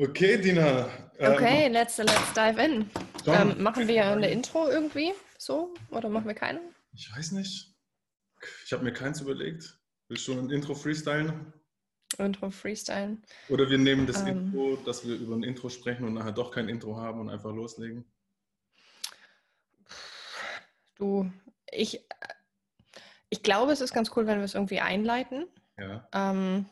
Okay, Dina. Ähm, okay, let's, let's dive in. Ähm, machen wir eine Intro irgendwie so oder machen wir keine? Ich weiß nicht. Ich habe mir keins überlegt. Willst du ein Intro freestylen? Intro freestylen. Oder wir nehmen das ähm, Intro, dass wir über ein Intro sprechen und nachher doch kein Intro haben und einfach loslegen. Du, ich, ich glaube, es ist ganz cool, wenn wir es irgendwie einleiten. Ja. Ähm,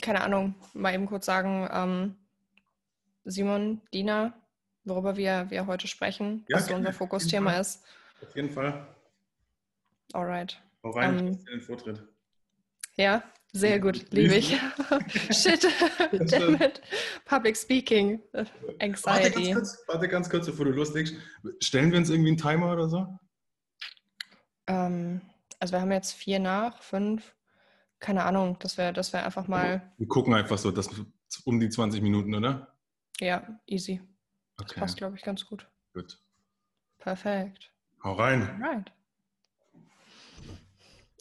keine Ahnung, mal eben kurz sagen, ähm, Simon, Dina, worüber wir, wir heute sprechen, ja, was so unser Fokusthema ist. Auf jeden Fall. Alright. Hau rein, ähm, den Vortritt. Ja, sehr gut, liebe ich. Shit, damn it. Public Speaking, Anxiety. Warte ganz, kurz, warte ganz kurz, bevor du loslegst. Stellen wir uns irgendwie einen Timer oder so? Ähm, also wir haben jetzt vier nach, fünf keine Ahnung, dass wir, dass wir einfach mal. Wir gucken einfach so, das um die 20 Minuten, oder? Ja, easy. Okay. Das passt, glaube ich, ganz gut. Gut. Perfekt. Hau rein. Right.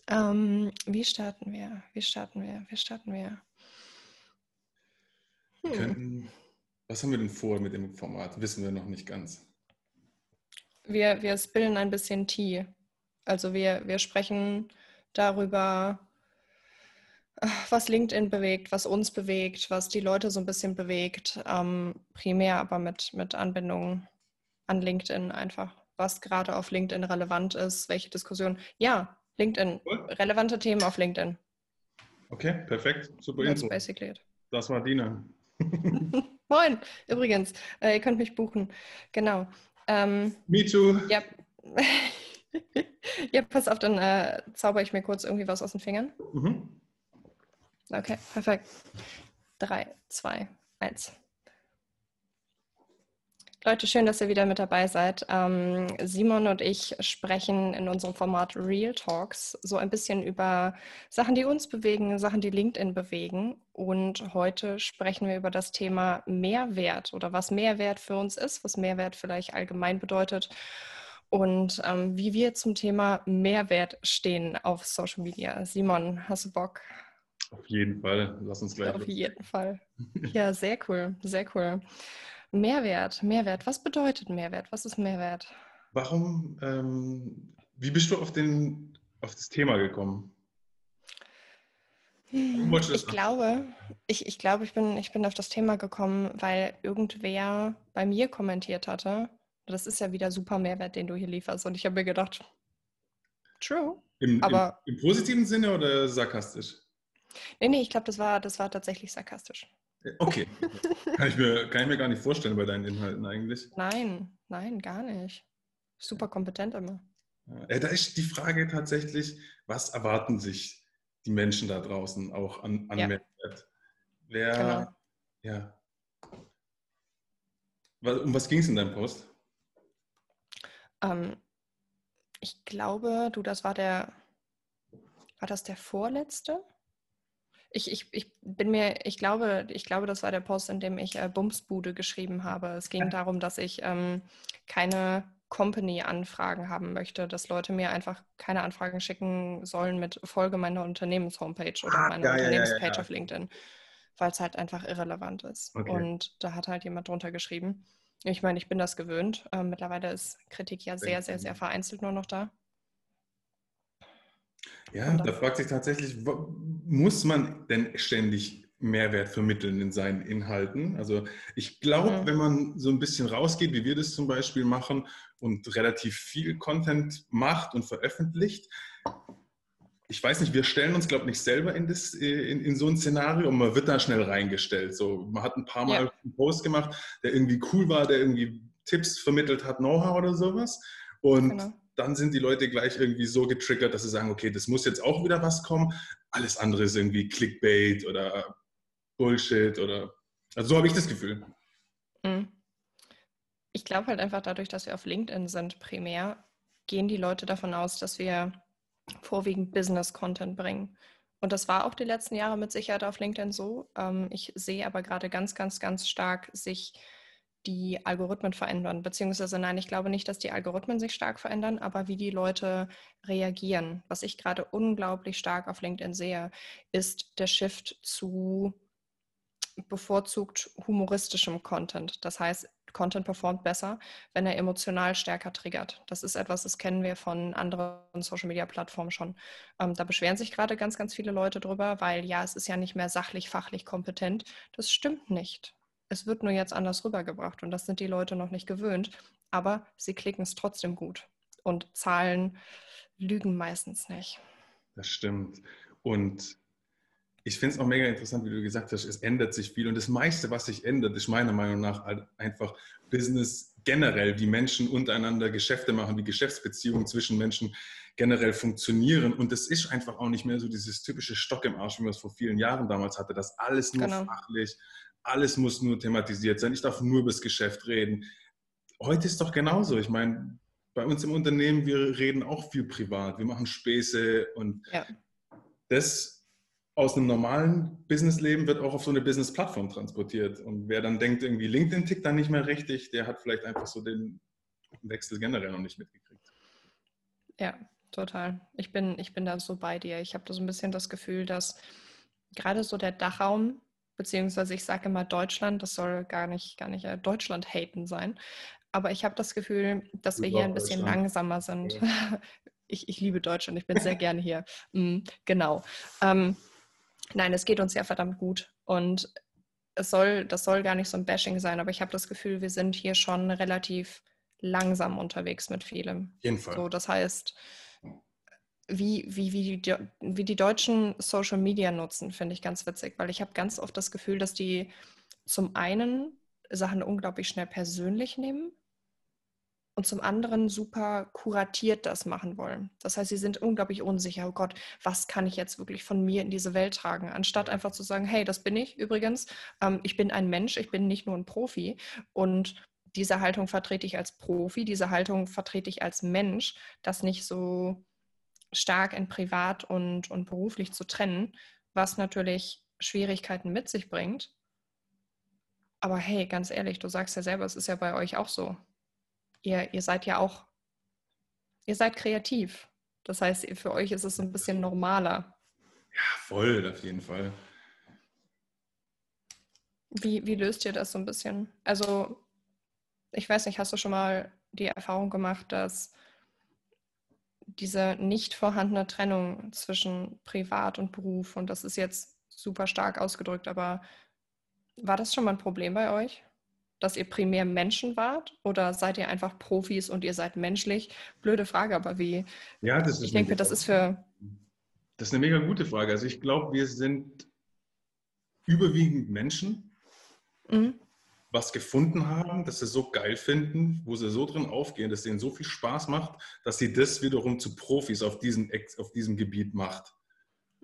Ähm, wie starten wir? Wie starten wir? Wie starten wir? Hm. Können, was haben wir denn vor mit dem Format? Wissen wir noch nicht ganz. Wir, wir spillen ein bisschen Tee. Also wir, wir sprechen darüber, was LinkedIn bewegt, was uns bewegt, was die Leute so ein bisschen bewegt, ähm, primär aber mit, mit Anbindung an LinkedIn einfach, was gerade auf LinkedIn relevant ist, welche Diskussionen. Ja, LinkedIn, cool. relevante Themen auf LinkedIn. Okay, perfekt, super That's Info. basically it. Das war Dina. Moin, übrigens, äh, ihr könnt mich buchen. Genau. Ähm, Me too. Ja. ja, pass auf, dann äh, zauber ich mir kurz irgendwie was aus den Fingern. Mhm. Okay, perfekt. Drei, zwei, eins. Leute, schön, dass ihr wieder mit dabei seid. Ähm, Simon und ich sprechen in unserem Format Real Talks so ein bisschen über Sachen, die uns bewegen, Sachen, die LinkedIn bewegen. Und heute sprechen wir über das Thema Mehrwert oder was Mehrwert für uns ist, was Mehrwert vielleicht allgemein bedeutet und ähm, wie wir zum Thema Mehrwert stehen auf Social Media. Simon, hast du Bock? Auf jeden Fall. Lass uns gleich. Auf jeden Fall. Ja, sehr cool, sehr cool. Mehrwert, Mehrwert. Was bedeutet Mehrwert? Was ist Mehrwert? Warum, ähm, wie bist du auf, den, auf das Thema gekommen? Ich glaube, ich, ich glaube, ich bin, ich bin auf das Thema gekommen, weil irgendwer bei mir kommentiert hatte. Das ist ja wieder super Mehrwert, den du hier lieferst. Und ich habe mir gedacht, true. Im, aber im, Im positiven Sinne oder sarkastisch? Nee, nee, ich glaube, das war, das war tatsächlich sarkastisch. Okay. kann, ich mir, kann ich mir gar nicht vorstellen bei deinen Inhalten eigentlich. Nein, nein, gar nicht. Super kompetent immer. Ja, da ist die Frage tatsächlich, was erwarten sich die Menschen da draußen auch an, an ja. Mehrwert? Wer, genau. ja. Um was ging es in deinem Post? Ähm, ich glaube, du, das war der, war das der vorletzte? Ich, ich, ich bin mir, ich glaube, ich glaube, das war der Post, in dem ich äh, Bumsbude geschrieben habe. Es ging darum, dass ich ähm, keine Company-Anfragen haben möchte, dass Leute mir einfach keine Anfragen schicken sollen mit Folge meiner Unternehmenshomepage oder ah, meiner ja, Unternehmenspage ja, ja, auf LinkedIn, weil es halt einfach irrelevant ist. Okay. Und da hat halt jemand drunter geschrieben. Ich meine, ich bin das gewöhnt. Ähm, mittlerweile ist Kritik ja sehr, sehr, sehr vereinzelt nur noch da. Ja, da fragt sich tatsächlich, muss man denn ständig Mehrwert vermitteln in seinen Inhalten? Also ich glaube, mhm. wenn man so ein bisschen rausgeht, wie wir das zum Beispiel machen und relativ viel Content macht und veröffentlicht, ich weiß nicht, wir stellen uns, glaube ich, nicht selber in, das, in, in, so ein Szenario und man wird da schnell reingestellt. So, man hat ein paar Mal ja. einen Post gemacht, der irgendwie cool war, der irgendwie Tipps vermittelt hat, Know-how oder sowas. Und genau dann sind die Leute gleich irgendwie so getriggert, dass sie sagen, okay, das muss jetzt auch wieder was kommen. Alles andere ist irgendwie Clickbait oder Bullshit oder. Also so habe ich das Gefühl. Mhm. Ich glaube halt einfach dadurch, dass wir auf LinkedIn sind, primär, gehen die Leute davon aus, dass wir vorwiegend Business-Content bringen. Und das war auch die letzten Jahre mit Sicherheit auf LinkedIn so. Ähm, ich sehe aber gerade ganz, ganz, ganz stark sich die Algorithmen verändern. Beziehungsweise nein, ich glaube nicht, dass die Algorithmen sich stark verändern, aber wie die Leute reagieren. Was ich gerade unglaublich stark auf LinkedIn sehe, ist der Shift zu bevorzugt humoristischem Content. Das heißt, Content performt besser, wenn er emotional stärker triggert. Das ist etwas, das kennen wir von anderen Social-Media-Plattformen schon. Ähm, da beschweren sich gerade ganz, ganz viele Leute drüber, weil ja, es ist ja nicht mehr sachlich, fachlich kompetent. Das stimmt nicht. Es wird nur jetzt anders rübergebracht und das sind die Leute noch nicht gewöhnt, aber sie klicken es trotzdem gut. Und Zahlen lügen meistens nicht. Das stimmt. Und ich finde es auch mega interessant, wie du gesagt hast, es ändert sich viel. Und das meiste, was sich ändert, ist meiner Meinung nach einfach Business generell, wie Menschen untereinander Geschäfte machen, wie Geschäftsbeziehungen zwischen Menschen generell funktionieren. Und es ist einfach auch nicht mehr so dieses typische Stock im Arsch, wie man es vor vielen Jahren damals hatte, dass alles nur genau. fachlich, alles muss nur thematisiert sein. Ich darf nur über das Geschäft reden. Heute ist doch genauso. Ich meine, bei uns im Unternehmen, wir reden auch viel privat. Wir machen Späße und ja. das aus einem normalen Businessleben wird auch auf so eine Business-Plattform transportiert. Und wer dann denkt, irgendwie LinkedIn tickt dann nicht mehr richtig, der hat vielleicht einfach so den Wechsel generell noch nicht mitgekriegt. Ja, total. Ich bin, ich bin da so bei dir. Ich habe da so ein bisschen das Gefühl, dass gerade so der Dachraum, beziehungsweise ich sage immer Deutschland, das soll gar nicht, gar nicht äh, Deutschland haten sein, aber ich habe das Gefühl, dass ich wir hier ein bisschen langsamer sind. Ja. Ich, ich, liebe Deutschland, ich bin sehr gerne hier. Mhm, genau. Ähm, Nein, es geht uns ja verdammt gut. Und es soll, das soll gar nicht so ein Bashing sein, aber ich habe das Gefühl, wir sind hier schon relativ langsam unterwegs mit vielem. Auf jeden Fall. So, das heißt, wie, wie, wie, die, wie die Deutschen Social Media nutzen, finde ich ganz witzig, weil ich habe ganz oft das Gefühl, dass die zum einen Sachen unglaublich schnell persönlich nehmen und zum anderen super kuratiert das machen wollen. Das heißt, sie sind unglaublich unsicher, oh Gott, was kann ich jetzt wirklich von mir in diese Welt tragen, anstatt einfach zu sagen, hey, das bin ich übrigens, ähm, ich bin ein Mensch, ich bin nicht nur ein Profi. Und diese Haltung vertrete ich als Profi, diese Haltung vertrete ich als Mensch, das nicht so stark in privat und, und beruflich zu trennen, was natürlich Schwierigkeiten mit sich bringt. Aber hey, ganz ehrlich, du sagst ja selber, es ist ja bei euch auch so ihr, ihr seid ja auch, ihr seid kreativ. Das heißt, für euch ist es ein bisschen normaler. Ja, voll, auf jeden Fall. Wie, wie löst ihr das so ein bisschen? Also, ich weiß nicht, hast du schon mal die Erfahrung gemacht, dass diese nicht vorhandene Trennung zwischen Privat und Beruf, und das ist jetzt super stark ausgedrückt, aber war das schon mal ein Problem bei euch? dass ihr primär Menschen wart oder seid ihr einfach Profis und ihr seid menschlich? Blöde Frage, aber wie? Ja, das ist ich denke, das ist für. Das ist eine mega gute Frage. Also ich glaube, wir sind überwiegend Menschen, mhm. Was gefunden haben, dass sie so geil finden, wo sie so drin aufgehen, dass denen so viel Spaß macht, dass sie das wiederum zu Profis auf diesem, auf diesem Gebiet macht.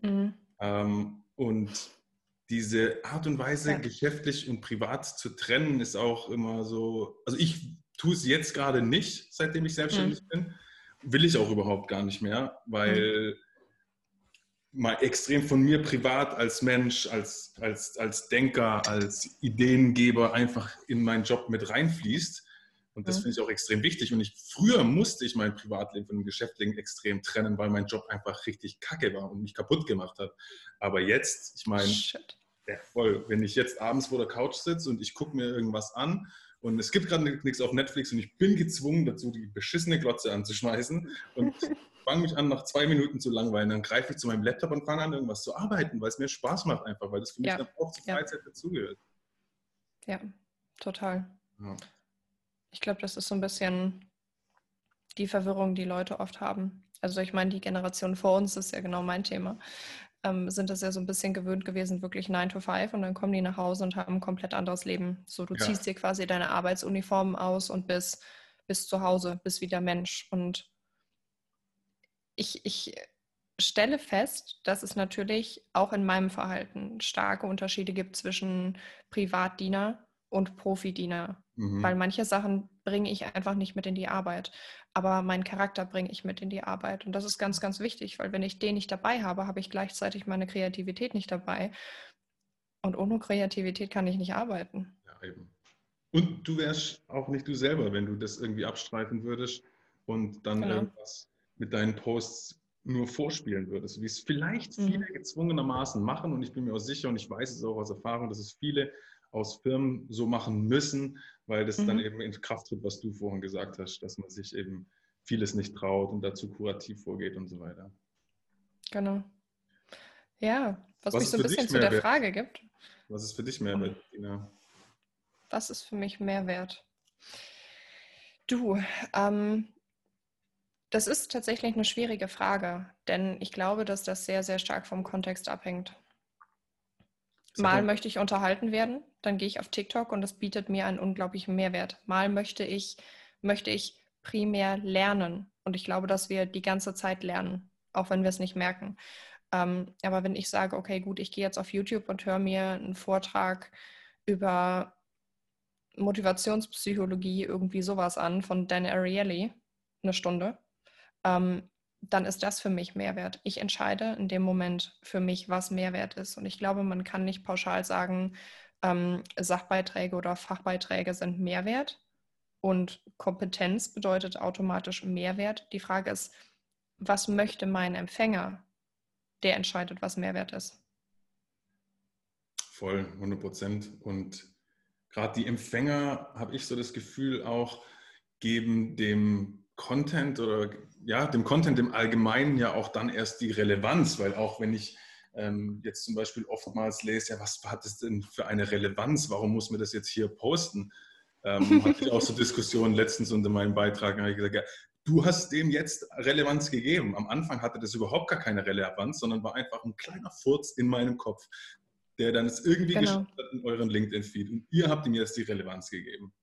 Mhm. Ähm, und diese Art und Weise, ja. geschäftlich und privat zu trennen, ist auch immer so. Also ich tue es jetzt gerade nicht, seitdem ich selbstständig mhm. bin. Will ich auch überhaupt gar nicht mehr, weil mhm. Mal extrem von mir privat als Mensch, als, als, als Denker, als Ideengeber einfach in meinen Job mit reinfließt. Und das mhm. finde ich auch extrem wichtig. Und ich, früher musste ich mein Privatleben von dem Geschäftlichen extrem trennen, weil mein Job einfach richtig kacke war und mich kaputt gemacht hat. Aber jetzt, ich meine, ja, voll. Wenn ich jetzt abends vor der Couch sitze und ich gucke mir irgendwas an und es gibt gerade nichts auf Netflix und ich bin gezwungen dazu, die beschissene Glotze anzuschmeißen und fange mich an, nach zwei Minuten zu langweilen, dann greife ich zu meinem Laptop und fange an, irgendwas zu arbeiten, weil es mir Spaß macht einfach, weil das für mich ja. dann auch zur Freizeit ja. dazugehört. Ja, total. Ja. Ich glaube, das ist so ein bisschen die Verwirrung, die Leute oft haben. Also ich meine, die Generation vor uns ist ja genau mein Thema. Ähm, sind das ja so ein bisschen gewöhnt gewesen, wirklich 9 to 5 und dann kommen die nach Hause und haben ein komplett anderes Leben. So, du ja. ziehst dir quasi deine Arbeitsuniform aus und bist, bist zu Hause, bist wieder Mensch. Und ich, ich stelle fest, dass es natürlich auch in meinem Verhalten starke Unterschiede gibt zwischen Privatdiener und Profidiener. Mhm. Weil manche Sachen bringe ich einfach nicht mit in die Arbeit. Aber meinen Charakter bringe ich mit in die Arbeit. Und das ist ganz, ganz wichtig, weil wenn ich den nicht dabei habe, habe ich gleichzeitig meine Kreativität nicht dabei. Und ohne Kreativität kann ich nicht arbeiten. Ja, eben. Und du wärst auch nicht du selber, wenn du das irgendwie abstreifen würdest und dann genau. irgendwas mit deinen Posts nur vorspielen würdest, wie es vielleicht mhm. viele gezwungenermaßen machen und ich bin mir auch sicher und ich weiß es auch aus Erfahrung, dass es viele aus Firmen so machen müssen, weil das mhm. dann eben in Kraft tritt, was du vorhin gesagt hast, dass man sich eben vieles nicht traut und dazu kurativ vorgeht und so weiter. Genau. Ja, was, was mich so ein bisschen zu der wert? Frage gibt. Was ist für dich Mehrwert, Tina? Was ist für mich Mehrwert? Du, ähm, das ist tatsächlich eine schwierige Frage, denn ich glaube, dass das sehr, sehr stark vom Kontext abhängt. Mal möchte ich unterhalten werden, dann gehe ich auf TikTok und das bietet mir einen unglaublichen Mehrwert. Mal möchte ich, möchte ich primär lernen und ich glaube, dass wir die ganze Zeit lernen, auch wenn wir es nicht merken. Ähm, aber wenn ich sage, okay, gut, ich gehe jetzt auf YouTube und höre mir einen Vortrag über Motivationspsychologie, irgendwie sowas an von Dan Ariely, eine Stunde, ähm, dann ist das für mich Mehrwert. Ich entscheide in dem Moment für mich, was Mehrwert ist. Und ich glaube, man kann nicht pauschal sagen, ähm, Sachbeiträge oder Fachbeiträge sind Mehrwert und Kompetenz bedeutet automatisch Mehrwert. Die Frage ist, was möchte mein Empfänger? Der entscheidet, was Mehrwert ist. Voll, 100 Prozent. Und gerade die Empfänger, habe ich so das Gefühl, auch geben dem Content oder ja, dem Content im Allgemeinen ja auch dann erst die Relevanz, weil auch wenn ich ähm, jetzt zum Beispiel oftmals lese, ja, was hat es denn für eine Relevanz? Warum muss man das jetzt hier posten? Ähm, hatte ich auch so Diskussionen letztens unter meinem Beitrag, habe ich gesagt, ja, du hast dem jetzt Relevanz gegeben. Am Anfang hatte das überhaupt gar keine Relevanz, sondern war einfach ein kleiner Furz in meinem Kopf, der dann es irgendwie genau. geschafft hat in euren LinkedIn-Feed. Und ihr habt ihm jetzt die Relevanz gegeben.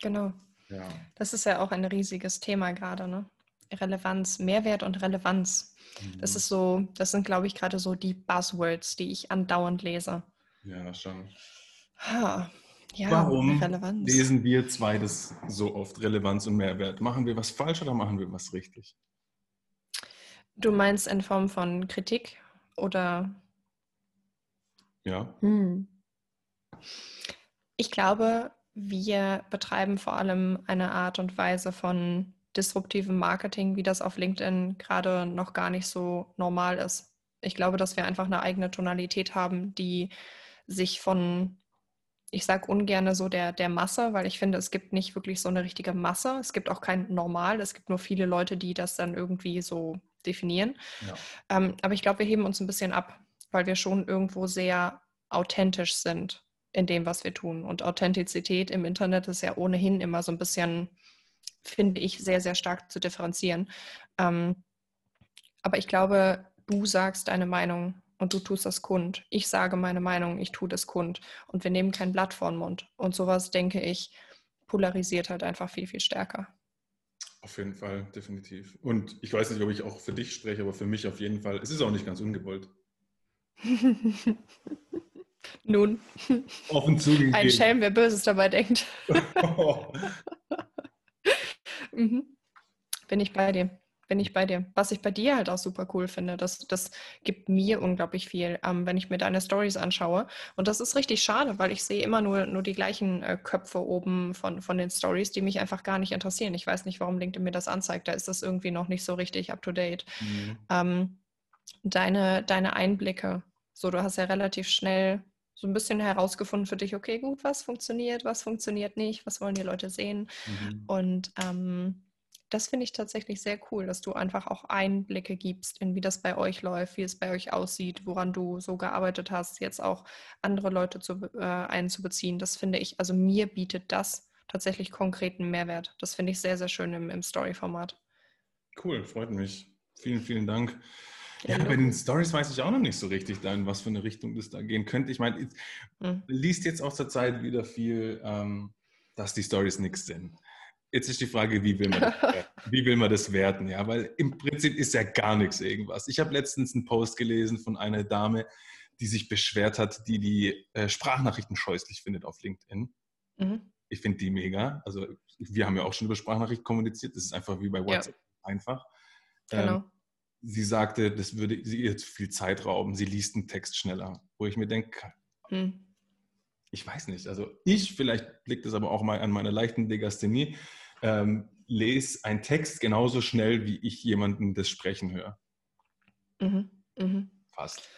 Genau. Ja. Das ist ja auch ein riesiges Thema gerade, ne? Relevanz, Mehrwert und Relevanz. Mhm. Das ist so, das sind, glaube ich, gerade so die Buzzwords, die ich andauernd lese. Ja, schon. Ha. Ja, Warum Relevanz. lesen wir zwei das so oft, Relevanz und Mehrwert? Machen wir was falsch oder machen wir was richtig? Du meinst in Form von Kritik oder? Ja. Hm. Ich glaube, wir betreiben vor allem eine Art und Weise von disruptivem Marketing, wie das auf LinkedIn gerade noch gar nicht so normal ist. Ich glaube, dass wir einfach eine eigene Tonalität haben, die sich von, ich sage ungern so der, der Masse, weil ich finde, es gibt nicht wirklich so eine richtige Masse. Es gibt auch kein Normal. Es gibt nur viele Leute, die das dann irgendwie so definieren. Ja. Ähm, aber ich glaube, wir heben uns ein bisschen ab, weil wir schon irgendwo sehr authentisch sind in dem, was wir tun. Und Authentizität im Internet ist ja ohnehin immer so ein bisschen, finde ich, sehr, sehr stark zu differenzieren. Ähm, aber ich glaube, du sagst deine Meinung und du tust das kund. Ich sage meine Meinung, ich tue das kund. Und wir nehmen kein Blatt vor den Mund. Und sowas, denke ich, polarisiert halt einfach viel, viel stärker. Auf jeden Fall, definitiv. Und ich weiß nicht, ob ich auch für dich spreche, aber für mich auf jeden Fall. Es ist auch nicht ganz ungewollt. Nun. Offen zugegeben. Ein Schelm, wer Böses dabei denkt. mhm. Bin ich bei dir. Bin ich bei dir. Was ich bei dir halt auch super cool finde, das, das gibt mir unglaublich viel, ähm, wenn ich mir deine Stories anschaue. Und das ist richtig schade, weil ich sehe immer nur, nur die gleichen äh, Köpfe oben von, von den Stories, die mich einfach gar nicht interessieren. Ich weiß nicht, warum LinkedIn mir das anzeigt. Da ist das irgendwie noch nicht so richtig up to date. Mhm. Ähm, deine, deine Einblicke. So, du hast ja relativ schnell so ein bisschen herausgefunden für dich, okay, gut, was funktioniert, was funktioniert nicht, was wollen die Leute sehen. Mhm. Und ähm, das finde ich tatsächlich sehr cool, dass du einfach auch Einblicke gibst in wie das bei euch läuft, wie es bei euch aussieht, woran du so gearbeitet hast, jetzt auch andere Leute zu, äh, einzubeziehen. Das finde ich, also mir bietet das tatsächlich konkreten Mehrwert. Das finde ich sehr, sehr schön im, im Story-Format. Cool, freut mich. Vielen, vielen Dank. Ja, bei den Stories weiß ich auch noch nicht so richtig, in was für eine Richtung das da gehen könnte. Ich meine, mhm. liest jetzt auch zur Zeit wieder viel, ähm, dass die Stories nichts sind. Jetzt ist die Frage, wie will man das, wie will man das werten? Ja, weil im Prinzip ist ja gar nichts irgendwas. Ich habe letztens einen Post gelesen von einer Dame, die sich beschwert hat, die die äh, Sprachnachrichten scheußlich findet auf LinkedIn. Mhm. Ich finde die mega. Also wir haben ja auch schon über Sprachnachrichten kommuniziert. Das ist einfach wie bei WhatsApp ja. einfach. Genau. Ähm, sie sagte, das würde sie ihr zu viel Zeit rauben, sie liest einen Text schneller. Wo ich mir denke, hm. ich weiß nicht, also ich, vielleicht liegt es aber auch mal an meiner leichten Legasthenie, ähm, lese einen Text genauso schnell, wie ich jemanden das Sprechen höre. Mhm. Mhm. Fast.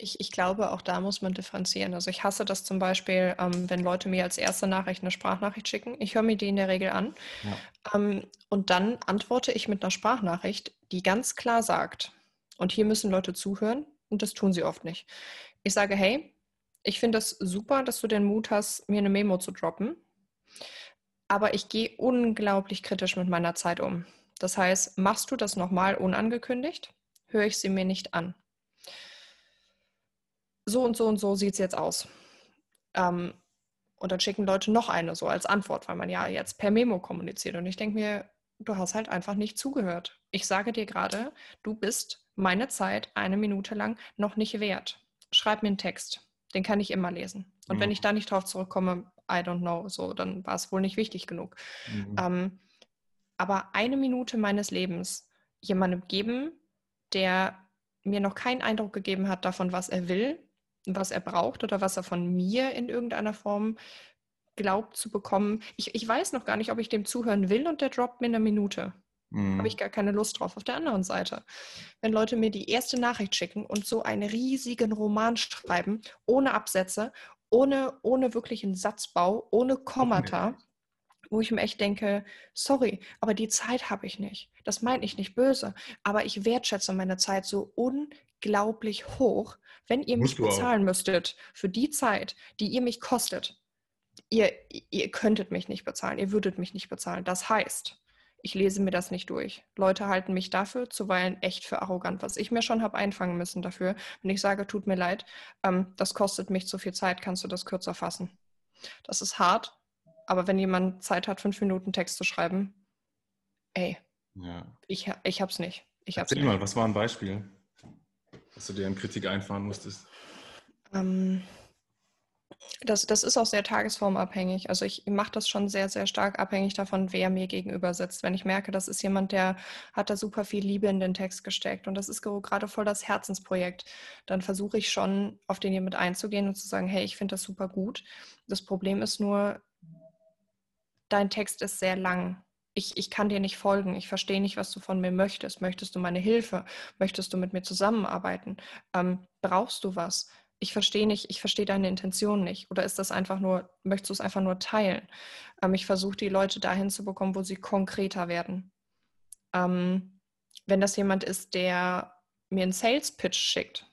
Ich, ich, glaube, auch da muss man differenzieren. Also ich hasse das zum Beispiel, ähm, wenn Leute mir als erste Nachricht eine Sprachnachricht schicken. Ich höre mir die in der Regel an. Ja. Ähm, und dann antworte ich mit einer Sprachnachricht, die ganz klar sagt, und hier müssen Leute zuhören, und das tun sie oft nicht. Ich sage, hey, ich finde es das super, dass du den Mut hast, mir eine Memo zu droppen. Aber ich gehe unglaublich kritisch mit meiner Zeit um. Das heißt, machst du das nochmal unangekündigt, höre ich sie mir nicht an so und so und so sieht es jetzt aus. Ähm, und dann schicken Leute noch eine so als Antwort, weil man ja jetzt per Memo kommuniziert. Und ich denke mir, du hast halt einfach nicht zugehört. Ich sage dir gerade, du bist meine Zeit eine Minute lang noch nicht wert. Schreib mir einen Text. Den kann ich immer lesen. Und mhm. wenn ich da nicht drauf zurückkomme, I don't know, so, dann war es wohl nicht wichtig genug. Mhm. Ähm, aber eine Minute meines Lebens jemandem geben, der mir noch keinen Eindruck gegeben hat davon, was er will, was er braucht oder was er von mir in irgendeiner Form glaubt zu bekommen. Ich, ich weiß noch gar nicht, ob ich dem zuhören will und der droppt mir eine Minute. Mhm. Habe ich gar keine Lust drauf. Auf der anderen Seite, wenn Leute mir die erste Nachricht schicken und so einen riesigen Roman schreiben, ohne Absätze, ohne, ohne wirklichen Satzbau, ohne Kommata, okay. wo ich mir echt denke, sorry, aber die Zeit habe ich nicht. Das meine ich nicht böse, aber ich wertschätze meine Zeit so unglaublich hoch, wenn ihr mich bezahlen müsstet für die Zeit, die ihr mich kostet, ihr, ihr könntet mich nicht bezahlen, ihr würdet mich nicht bezahlen. Das heißt, ich lese mir das nicht durch. Leute halten mich dafür zuweilen echt für arrogant, was ich mir schon habe einfangen müssen dafür. Wenn ich sage, tut mir leid, ähm, das kostet mich zu viel Zeit, kannst du das kürzer fassen. Das ist hart, aber wenn jemand Zeit hat, fünf Minuten Text zu schreiben, ey, ja. ich, ich hab's nicht. Ich hab's Erzähl nicht. mal, was war ein Beispiel? Dass du dir an Kritik einfahren musstest? Ähm, das, das ist auch sehr tagesformabhängig. Also ich mache das schon sehr, sehr stark abhängig davon, wer mir gegenüber sitzt. Wenn ich merke, das ist jemand, der hat da super viel Liebe in den Text gesteckt und das ist gerade voll das Herzensprojekt, dann versuche ich schon, auf den hier mit einzugehen und zu sagen, hey, ich finde das super gut. Das Problem ist nur, dein Text ist sehr lang ich, ich kann dir nicht folgen, ich verstehe nicht, was du von mir möchtest. Möchtest du meine Hilfe? Möchtest du mit mir zusammenarbeiten? Ähm, brauchst du was? Ich verstehe nicht, ich verstehe deine Intention nicht. Oder ist das einfach nur, möchtest du es einfach nur teilen? Ähm, ich versuche die Leute dahin zu bekommen, wo sie konkreter werden. Ähm, wenn das jemand ist, der mir einen Sales Pitch schickt,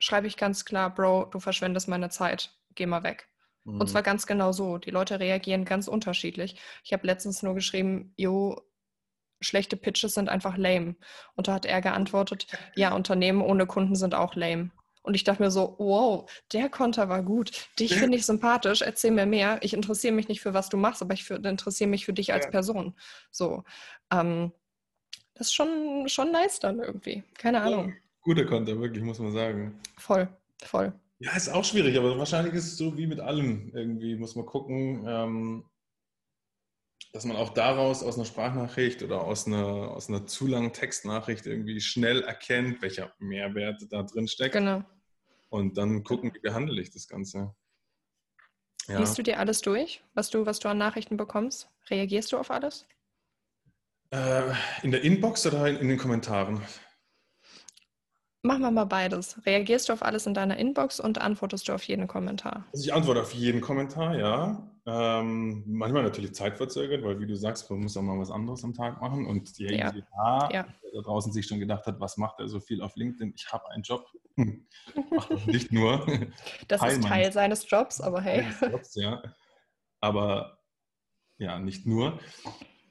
schreibe ich ganz klar, Bro, du verschwendest meine Zeit, geh mal weg. Mhm. Und zwar ganz genau so. Die Leute reagieren ganz unterschiedlich. Ich habe letztens nur geschrieben, jo, schlechte Pitches sind einfach lame. Und da hat er geantwortet, ja, Unternehmen ohne Kunden sind auch lame. Und ich dachte mir so, wow, der Konter war gut. Dich finde ich sympathisch, erzähl mir mehr. Ich interessiere mich nicht für was du machst, aber ich interessiere mich für dich als Person. So. Ähm, das ist schon, schon nice dann irgendwie. Keine Ahnung. Guter Konter, wirklich, muss man sagen. Voll, voll. Ja, ist auch schwierig, aber wahrscheinlich ist es so wie mit allem. Irgendwie muss man gucken, ähm, dass man auch daraus aus einer Sprachnachricht oder aus einer, aus einer zu langen Textnachricht irgendwie schnell erkennt, welcher Mehrwert da drin steckt. Genau. Und dann gucken, wie behandle ich das Ganze. Ja. Liest du dir alles durch, was du, was du an Nachrichten bekommst? Reagierst du auf alles? Äh, in der Inbox oder in, in den Kommentaren? Machen wir mal beides. Reagierst du auf alles in deiner Inbox und antwortest du auf jeden Kommentar? Also ich antworte auf jeden Kommentar, ja. Ähm, manchmal natürlich zeitverzögert, weil wie du sagst, man muss auch mal was anderes am Tag machen. Und die ja. ja. der da draußen sich schon gedacht hat, was macht er so viel auf LinkedIn? Ich habe einen Job. Hm. Macht nicht nur. Das Teil ist Teil seines Jobs, aber hey. Jobs, ja. Aber ja, nicht nur.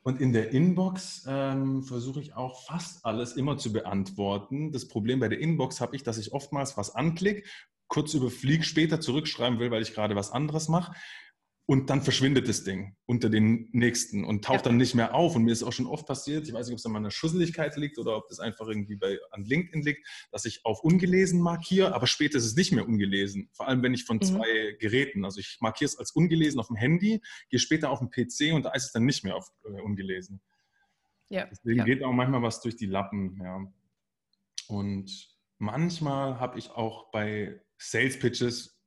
Und in der Inbox ähm, versuche ich auch fast alles immer zu beantworten. Das Problem bei der Inbox habe ich, dass ich oftmals was anklicke, kurz überfliege, später zurückschreiben will, weil ich gerade was anderes mache und dann verschwindet das Ding unter den nächsten und taucht ja. dann nicht mehr auf. Und mir ist auch schon oft passiert, ich weiß nicht, ob es an meiner Schusseligkeit liegt oder ob das einfach irgendwie bei, an LinkedIn liegt, dass ich auf ungelesen markiere, aber später ist es nicht mehr ungelesen. Vor allem, wenn ich von mhm. zwei Geräten, also ich markiere es als ungelesen auf dem Handy, gehe später auf den PC und da ist es dann nicht mehr auf äh, ungelesen. Ja. Deswegen ja. geht auch manchmal was durch die Lappen. Ja. Und manchmal habe ich auch bei Sales Pitches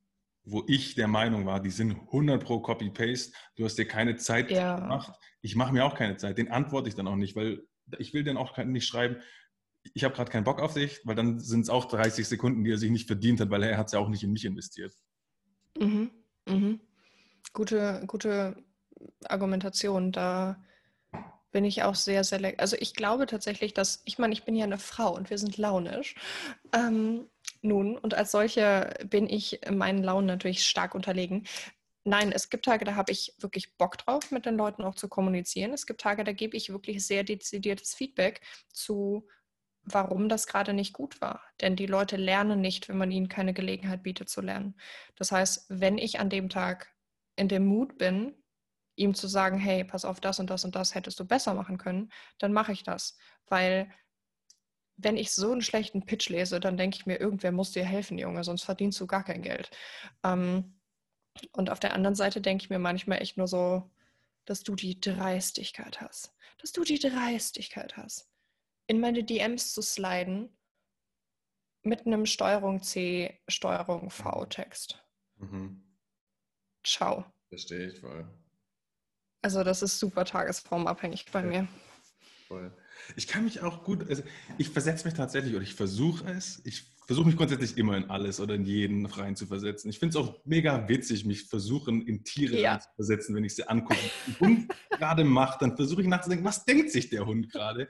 wo ich der Meinung war, die sind 100 pro Copy-Paste, du hast dir keine Zeit ja. gemacht. Ich mache mir auch keine Zeit, den antworte ich dann auch nicht, weil ich will dann auch nicht schreiben, ich habe gerade keinen Bock auf dich, weil dann sind es auch 30 Sekunden, die er sich nicht verdient hat, weil er hat es ja auch nicht in mich investiert. Mhm. Mhm. Gute, gute Argumentation. Da bin ich auch sehr selektiv. Also ich glaube tatsächlich, dass, ich meine, ich bin ja eine Frau und wir sind launisch. Ähm, nun, und als solche bin ich meinen Launen natürlich stark unterlegen. Nein, es gibt Tage, da habe ich wirklich Bock drauf, mit den Leuten auch zu kommunizieren. Es gibt Tage, da gebe ich wirklich sehr dezidiertes Feedback zu, warum das gerade nicht gut war. Denn die Leute lernen nicht, wenn man ihnen keine Gelegenheit bietet zu lernen. Das heißt, wenn ich an dem Tag in dem Mut bin, ihm zu sagen, hey, pass auf, das und das und das hättest du besser machen können, dann mache ich das. Weil wenn ich so einen schlechten Pitch lese, dann denke ich mir, irgendwer muss dir helfen, Junge, sonst verdienst du gar kein Geld. Ähm, und auf der anderen Seite denke ich mir manchmal echt nur so, dass du die Dreistigkeit hast. Dass du die Dreistigkeit hast, in meine DMs zu sliden mit einem Steuerung C, Steuerung V. Text. Mhm. Ciao. Verstehe ich voll. Also das ist super tagesformabhängig bei ja. mir. Voll. Ich kann mich auch gut, also ich versetze mich tatsächlich oder ich versuche es. Ich versuche mich grundsätzlich immer in alles oder in jeden rein zu versetzen. Ich finde es auch mega witzig, mich versuchen, in Tiere ja. zu versetzen, wenn ich sie angucke. Wenn Hund gerade macht, dann versuche ich nachzudenken, was denkt sich der Hund gerade?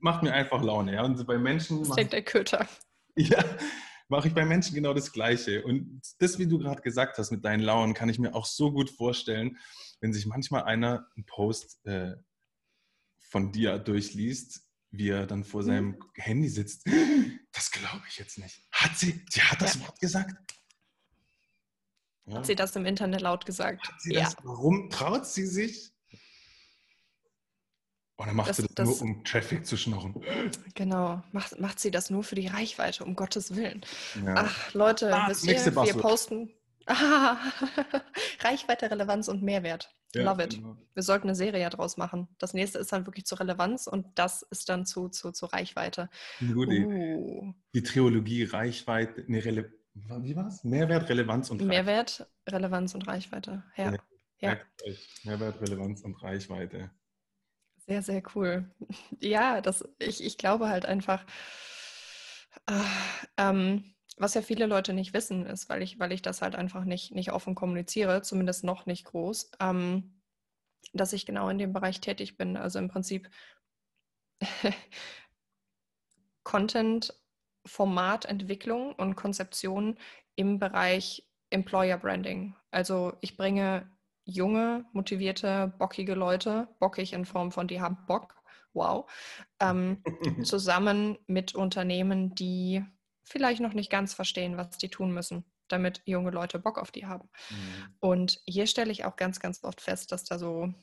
Macht mir einfach Laune. Ja? Und bei Menschen. Das denkt der Köter. Ja, mache ich bei Menschen genau das Gleiche. Und das, wie du gerade gesagt hast mit deinen Launen, kann ich mir auch so gut vorstellen, wenn sich manchmal einer einen Post äh, von dir durchliest, wie er dann vor seinem mhm. Handy sitzt. Das glaube ich jetzt nicht. Hat sie, sie hat das ja. Wort gesagt? Ja. Hat sie das im Internet laut gesagt? ja. Das, warum traut sie sich? Oder macht das, sie das, das, nur, um Traffic zu schnorren? Genau. Macht, macht sie das nur für die Reichweite, um Gottes Willen? Ja. Ach, Leute, ah, wisst ihr, wir posten. Ah, Reichweite, Relevanz und Mehrwert. Ja, Love it. Genau. Wir sollten eine Serie daraus machen. Das nächste ist dann wirklich zur Relevanz und das ist dann zu, zu, zu Reichweite. Nur die, uh. die Triologie Reichweite, nee, Rele wie war es? Mehrwert, Relevanz und Reichweite. Mehrwert, Relevanz und Reichweite. Ja. ja. Mehrwert, Relevanz und Reichweite. Sehr, sehr cool. Ja, das, ich, ich glaube halt einfach, äh, ähm, was ja viele Leute nicht wissen, ist, weil ich, weil ich das halt einfach nicht, nicht offen kommuniziere, zumindest noch nicht groß, ähm, dass ich genau in dem Bereich tätig bin. Also im Prinzip Content, Formatentwicklung und Konzeption im Bereich Employer Branding. Also ich bringe junge, motivierte, bockige Leute, bockig in Form von, die haben Bock, wow, ähm, zusammen mit Unternehmen, die vielleicht noch nicht ganz verstehen, was die tun müssen, damit junge Leute Bock auf die haben. Mhm. Und hier stelle ich auch ganz, ganz oft fest, dass da so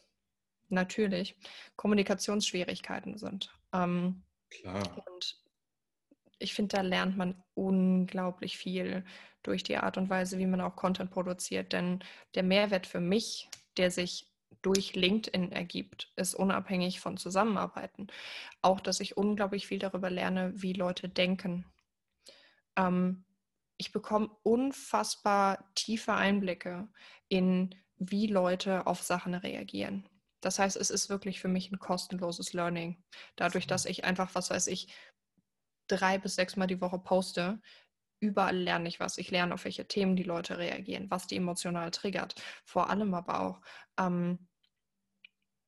natürlich Kommunikationsschwierigkeiten sind. Ähm, Klar. Und ich finde, da lernt man unglaublich viel durch die Art und Weise, wie man auch Content produziert. Denn der Mehrwert für mich, der sich durch LinkedIn ergibt, ist unabhängig von Zusammenarbeiten. Auch, dass ich unglaublich viel darüber lerne, wie Leute denken, ähm, ich bekomme unfassbar tiefe Einblicke in, wie Leute auf Sachen reagieren. Das heißt, es ist wirklich für mich ein kostenloses Learning. Dadurch, dass ich einfach, was weiß ich, drei bis sechs Mal die Woche poste, überall lerne ich was. Ich lerne, auf welche Themen die Leute reagieren, was die emotional triggert. Vor allem aber auch, ähm,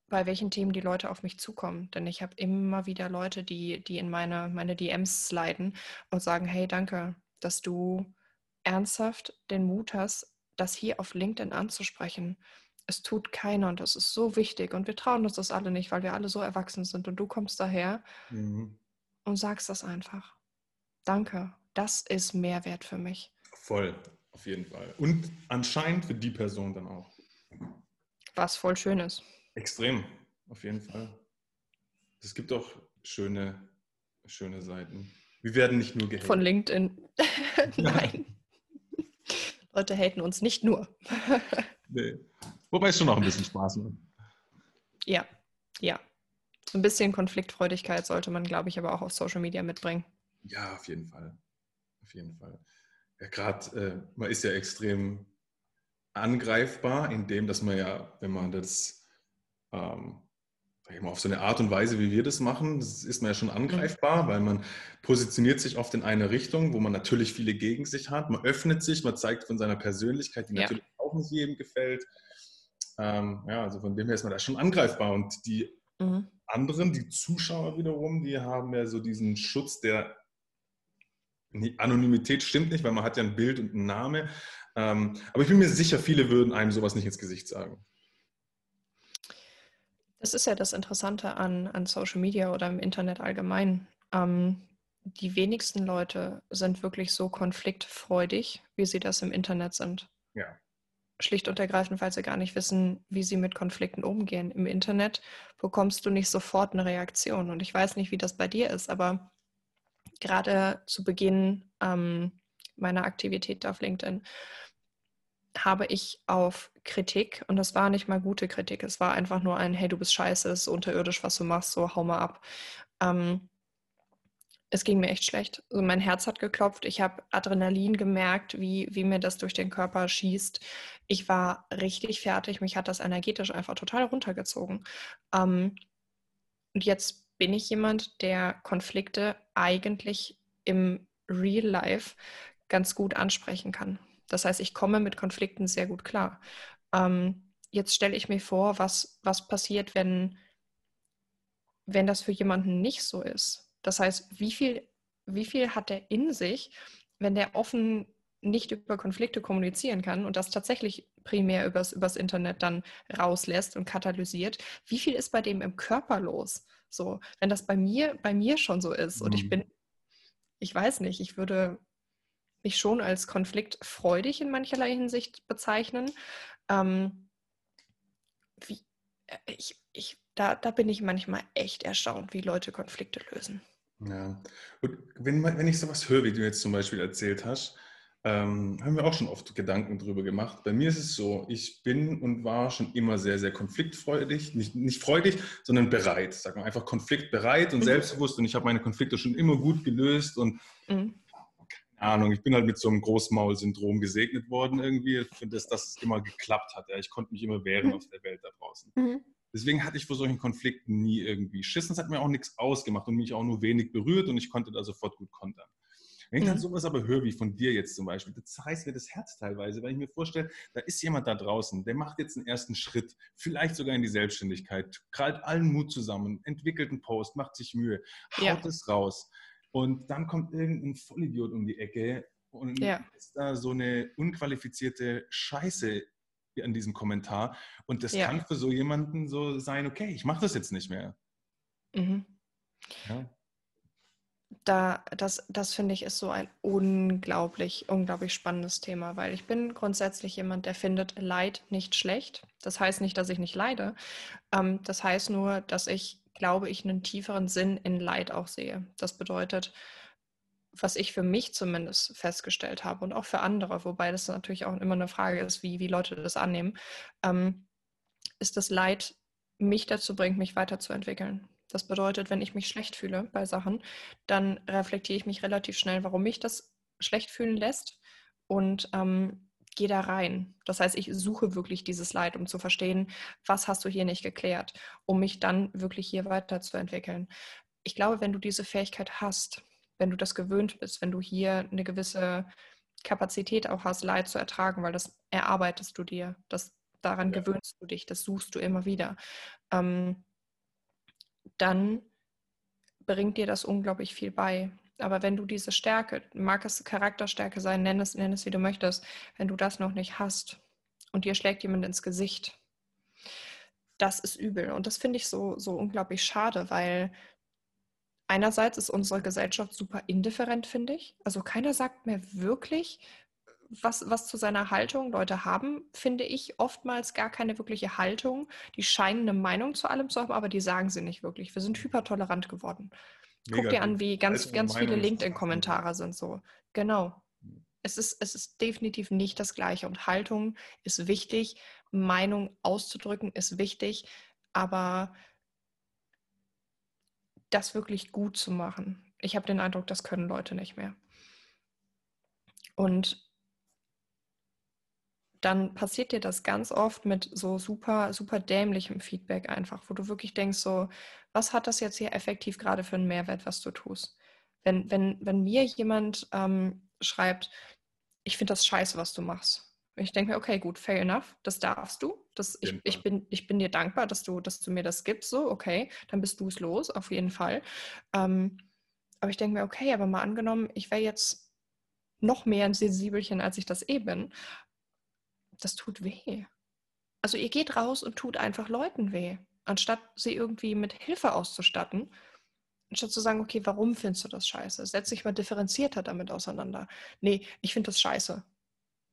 bei welchen Themen die Leute auf mich zukommen. Denn ich habe immer wieder Leute, die, die in meine, meine DMs sliden und sagen, hey, danke, dass du ernsthaft den Mut hast, das hier auf LinkedIn anzusprechen. Es tut keiner und das ist so wichtig und wir trauen uns das alle nicht, weil wir alle so erwachsen sind und du kommst daher mhm. Und sagst das einfach. Danke, das ist Mehrwert für mich. Voll, auf jeden Fall. Und anscheinend für die Person dann auch. Was voll schön ist. Extrem, auf jeden Fall. Es gibt auch schöne, schöne Seiten. Wir werden nicht nur gehatet. Von LinkedIn. Nein. Leute haten uns nicht nur. nee. Wobei es schon noch ein bisschen Spaß macht. Ja, ja. So ein bisschen Konfliktfreudigkeit sollte man, glaube ich, aber auch auf Social Media mitbringen. Ja, auf jeden Fall. Auf jeden Fall. ja, gerade, äh, man ist ja extrem angreifbar, indem dass man ja, wenn man das ähm, auf so eine Art und Weise, wie wir das machen, das ist man ja schon angreifbar, weil man positioniert sich oft in eine Richtung, wo man natürlich viele gegen sich hat. Man öffnet sich, man zeigt von seiner Persönlichkeit, die ja. natürlich auch nicht jedem gefällt. Ähm, ja, also von dem her ist man da schon angreifbar. Und die mhm. Anderen, die Zuschauer wiederum, die haben ja so diesen Schutz der Anonymität stimmt nicht, weil man hat ja ein Bild und einen Namen. Ähm, aber ich bin mir sicher, viele würden einem sowas nicht ins Gesicht sagen. Das ist ja das Interessante an, an Social Media oder im Internet allgemein. Ähm, die wenigsten Leute sind wirklich so konfliktfreudig, wie sie das im Internet sind. Ja. Schlicht und ergreifend, weil sie gar nicht wissen, wie sie mit Konflikten umgehen. Im Internet bekommst du nicht sofort eine Reaktion. Und ich weiß nicht, wie das bei dir ist, aber gerade zu Beginn ähm, meiner Aktivität auf LinkedIn habe ich auf Kritik, und das war nicht mal gute Kritik, es war einfach nur ein, hey, du bist scheiße, es ist unterirdisch, was du machst, so hau mal ab. Ähm, es ging mir echt schlecht. Also mein Herz hat geklopft, ich habe Adrenalin gemerkt, wie, wie mir das durch den Körper schießt. Ich war richtig fertig, mich hat das energetisch einfach total runtergezogen. Ähm, und jetzt bin ich jemand, der Konflikte eigentlich im Real Life ganz gut ansprechen kann. Das heißt, ich komme mit Konflikten sehr gut klar. Ähm, jetzt stelle ich mir vor, was, was passiert, wenn, wenn das für jemanden nicht so ist. Das heißt, wie viel, wie viel hat er in sich, wenn der offen nicht über Konflikte kommunizieren kann und das tatsächlich primär übers, übers Internet dann rauslässt und katalysiert, wie viel ist bei dem im Körper los? So, wenn das bei mir, bei mir schon so ist und ich mhm. bin, ich weiß nicht, ich würde mich schon als konfliktfreudig in mancherlei Hinsicht bezeichnen. Ähm, wie, äh, ich, ich, da, da bin ich manchmal echt erstaunt, wie Leute Konflikte lösen. Ja, und wenn, wenn ich sowas höre, wie du jetzt zum Beispiel erzählt hast, ähm, haben wir auch schon oft Gedanken drüber gemacht. Bei mir ist es so, ich bin und war schon immer sehr, sehr konfliktfreudig. Nicht, nicht freudig, sondern bereit. Sagen wir einfach konfliktbereit und mhm. selbstbewusst. Und ich habe meine Konflikte schon immer gut gelöst und mhm. keine Ahnung, ich bin halt mit so einem Großmaul-Syndrom gesegnet worden irgendwie, für das, dass es immer geklappt hat. Ja. Ich konnte mich immer wehren mhm. auf der Welt da draußen. Deswegen hatte ich vor solchen Konflikten nie irgendwie Schiss. Es hat mir auch nichts ausgemacht und mich auch nur wenig berührt und ich konnte da sofort gut kontern. Wenn ich dann mhm. sowas aber höre, wie von dir jetzt zum Beispiel, das zerreißt mir das Herz teilweise, weil ich mir vorstelle, da ist jemand da draußen, der macht jetzt einen ersten Schritt, vielleicht sogar in die Selbstständigkeit, krallt allen Mut zusammen, entwickelt einen Post, macht sich Mühe, haut ja. es raus. Und dann kommt irgendein Vollidiot um die Ecke und ja. ist da so eine unqualifizierte Scheiße an diesem Kommentar. Und das ja. kann für so jemanden so sein, okay, ich mache das jetzt nicht mehr. Mhm. Ja da, das, das finde ich ist so ein unglaublich, unglaublich spannendes Thema, weil ich bin grundsätzlich jemand, der findet Leid nicht schlecht. Das heißt nicht, dass ich nicht leide. Ähm, das heißt nur, dass ich glaube, ich einen tieferen Sinn in Leid auch sehe. Das bedeutet, was ich für mich zumindest festgestellt habe und auch für andere, wobei das natürlich auch immer eine Frage ist, wie, wie Leute das annehmen, ähm, ist das Leid mich dazu bringt, mich weiterzuentwickeln. Das bedeutet, wenn ich mich schlecht fühle bei Sachen, dann reflektiere ich mich relativ schnell, warum mich das schlecht fühlen lässt und ähm, gehe da rein. Das heißt, ich suche wirklich dieses Leid, um zu verstehen, was hast du hier nicht geklärt, um mich dann wirklich hier weiterzuentwickeln. Ich glaube, wenn du diese Fähigkeit hast, wenn du das gewöhnt bist, wenn du hier eine gewisse Kapazität auch hast, Leid zu ertragen, weil das erarbeitest du dir, das daran ja. gewöhnst du dich, das suchst du immer wieder. Ähm, dann bringt dir das unglaublich viel bei. Aber wenn du diese Stärke, mag es Charakterstärke sein, nenn es, nenn es wie du möchtest, wenn du das noch nicht hast und dir schlägt jemand ins Gesicht, das ist übel. Und das finde ich so, so unglaublich schade, weil einerseits ist unsere Gesellschaft super indifferent, finde ich. Also keiner sagt mir wirklich, was, was zu seiner Haltung. Leute haben, finde ich, oftmals gar keine wirkliche Haltung. Die scheinen eine Meinung zu allem zu haben, aber die sagen sie nicht wirklich. Wir sind hypertolerant geworden. Mega Guck dir an, wie ganz, ganz viele LinkedIn-Kommentare sind so. Genau. Es ist, es ist definitiv nicht das Gleiche. Und Haltung ist wichtig. Meinung auszudrücken ist wichtig. Aber das wirklich gut zu machen, ich habe den Eindruck, das können Leute nicht mehr. Und dann passiert dir das ganz oft mit so super, super dämlichem Feedback einfach, wo du wirklich denkst, so, was hat das jetzt hier effektiv gerade für einen Mehrwert, was du tust? Wenn, wenn, wenn mir jemand ähm, schreibt, ich finde das scheiße, was du machst. Ich denke mir, okay, gut, fair enough, das darfst du. Das, ich, ich, bin, ich bin dir dankbar, dass du, dass du mir das gibst. So, okay, dann bist du es los, auf jeden Fall. Ähm, aber ich denke mir, okay, aber mal angenommen, ich wäre jetzt noch mehr ein Sensibelchen, als ich das eh bin das tut weh. Also ihr geht raus und tut einfach Leuten weh, anstatt sie irgendwie mit Hilfe auszustatten. Anstatt zu sagen, okay, warum findest du das scheiße? Setz dich mal differenzierter damit auseinander. Nee, ich finde das scheiße.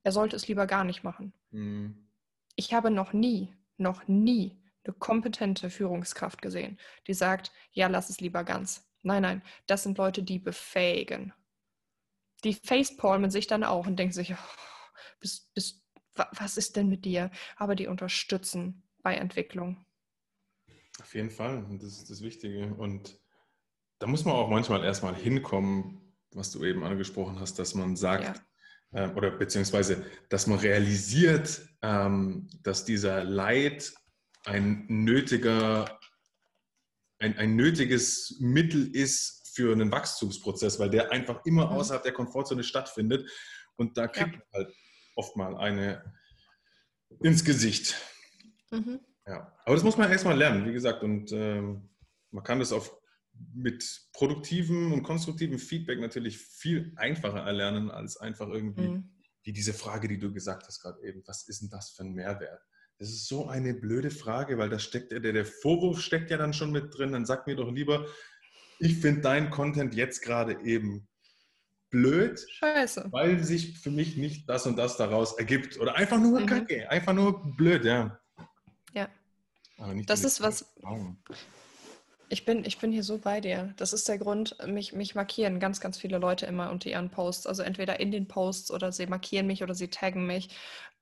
Er sollte es lieber gar nicht machen. Mhm. Ich habe noch nie, noch nie eine kompetente Führungskraft gesehen, die sagt, ja, lass es lieber ganz. Nein, nein, das sind Leute, die befähigen. Die facepalmen sich dann auch und denken sich, oh, bist, bist, was ist denn mit dir? Aber die unterstützen bei Entwicklung. Auf jeden Fall, das ist das Wichtige. Und da muss man auch manchmal erstmal hinkommen, was du eben angesprochen hast, dass man sagt, ja. Äh, oder beziehungsweise, dass man realisiert, ähm, dass dieser Leid ein nötiger, ein, ein nötiges Mittel ist für einen Wachstumsprozess, weil der einfach immer mhm. außerhalb der Komfortzone stattfindet. Und da kriegt ja. man halt oft mal eine ins Gesicht. Mhm. Ja, aber das muss man erstmal lernen, wie gesagt. Und ähm, man kann das auf, mit produktivem und konstruktivem Feedback natürlich viel einfacher erlernen, als einfach irgendwie mhm. wie diese Frage, die du gesagt hast gerade eben. Was ist denn das für ein Mehrwert? Das ist so eine blöde Frage, weil da steckt der, der Vorwurf steckt ja dann schon mit drin. Dann sag mir doch lieber, ich finde dein Content jetzt gerade eben blöd, Scheiße. weil sich für mich nicht das und das daraus ergibt. Oder einfach nur mhm. Kacke, einfach nur blöd, ja. Ja. das ist was. Ich bin, ich bin hier so bei dir. Das ist der Grund, mich, mich markieren ganz, ganz viele Leute immer unter ihren Posts. Also entweder in den Posts oder sie markieren mich oder sie taggen mich.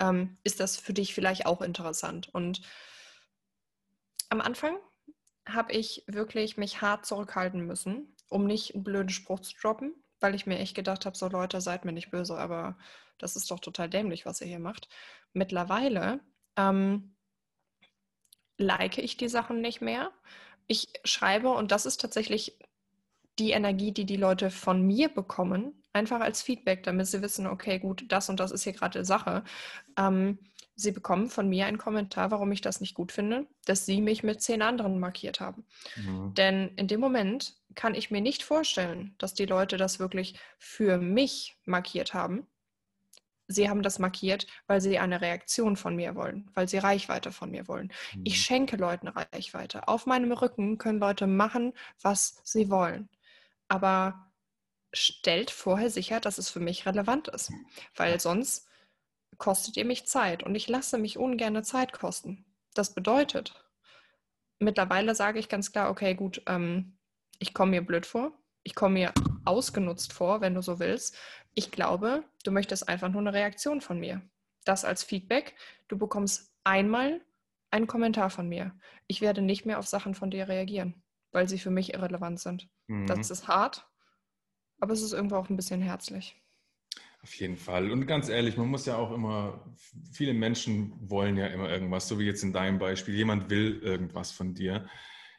Ähm, ist das für dich vielleicht auch interessant? Und am Anfang habe ich wirklich mich hart zurückhalten müssen, um nicht einen blöden Spruch zu droppen, weil ich mir echt gedacht habe, so Leute, seid mir nicht böse, aber das ist doch total dämlich, was ihr hier macht. Mittlerweile ähm, like ich die Sachen nicht mehr. Ich schreibe, und das ist tatsächlich die Energie, die die Leute von mir bekommen, einfach als Feedback, damit sie wissen, okay, gut, das und das ist hier gerade Sache. Ähm, sie bekommen von mir einen Kommentar, warum ich das nicht gut finde, dass sie mich mit zehn anderen markiert haben. Mhm. Denn in dem Moment kann ich mir nicht vorstellen, dass die Leute das wirklich für mich markiert haben. Sie haben das markiert, weil sie eine Reaktion von mir wollen, weil sie Reichweite von mir wollen. Mhm. Ich schenke Leuten Reichweite. Auf meinem Rücken können Leute machen, was sie wollen. Aber stellt vorher sicher, dass es für mich relevant ist, weil sonst kostet ihr mich Zeit und ich lasse mich ungern Zeit kosten. Das bedeutet, mittlerweile sage ich ganz klar, okay, gut, ähm, ich komme mir blöd vor, ich komme mir ausgenutzt vor, wenn du so willst. Ich glaube, du möchtest einfach nur eine Reaktion von mir. Das als Feedback. Du bekommst einmal einen Kommentar von mir. Ich werde nicht mehr auf Sachen von dir reagieren, weil sie für mich irrelevant sind. Mhm. Das ist hart, aber es ist irgendwo auch ein bisschen herzlich. Auf jeden Fall. Und ganz ehrlich, man muss ja auch immer, viele Menschen wollen ja immer irgendwas, so wie jetzt in deinem Beispiel. Jemand will irgendwas von dir.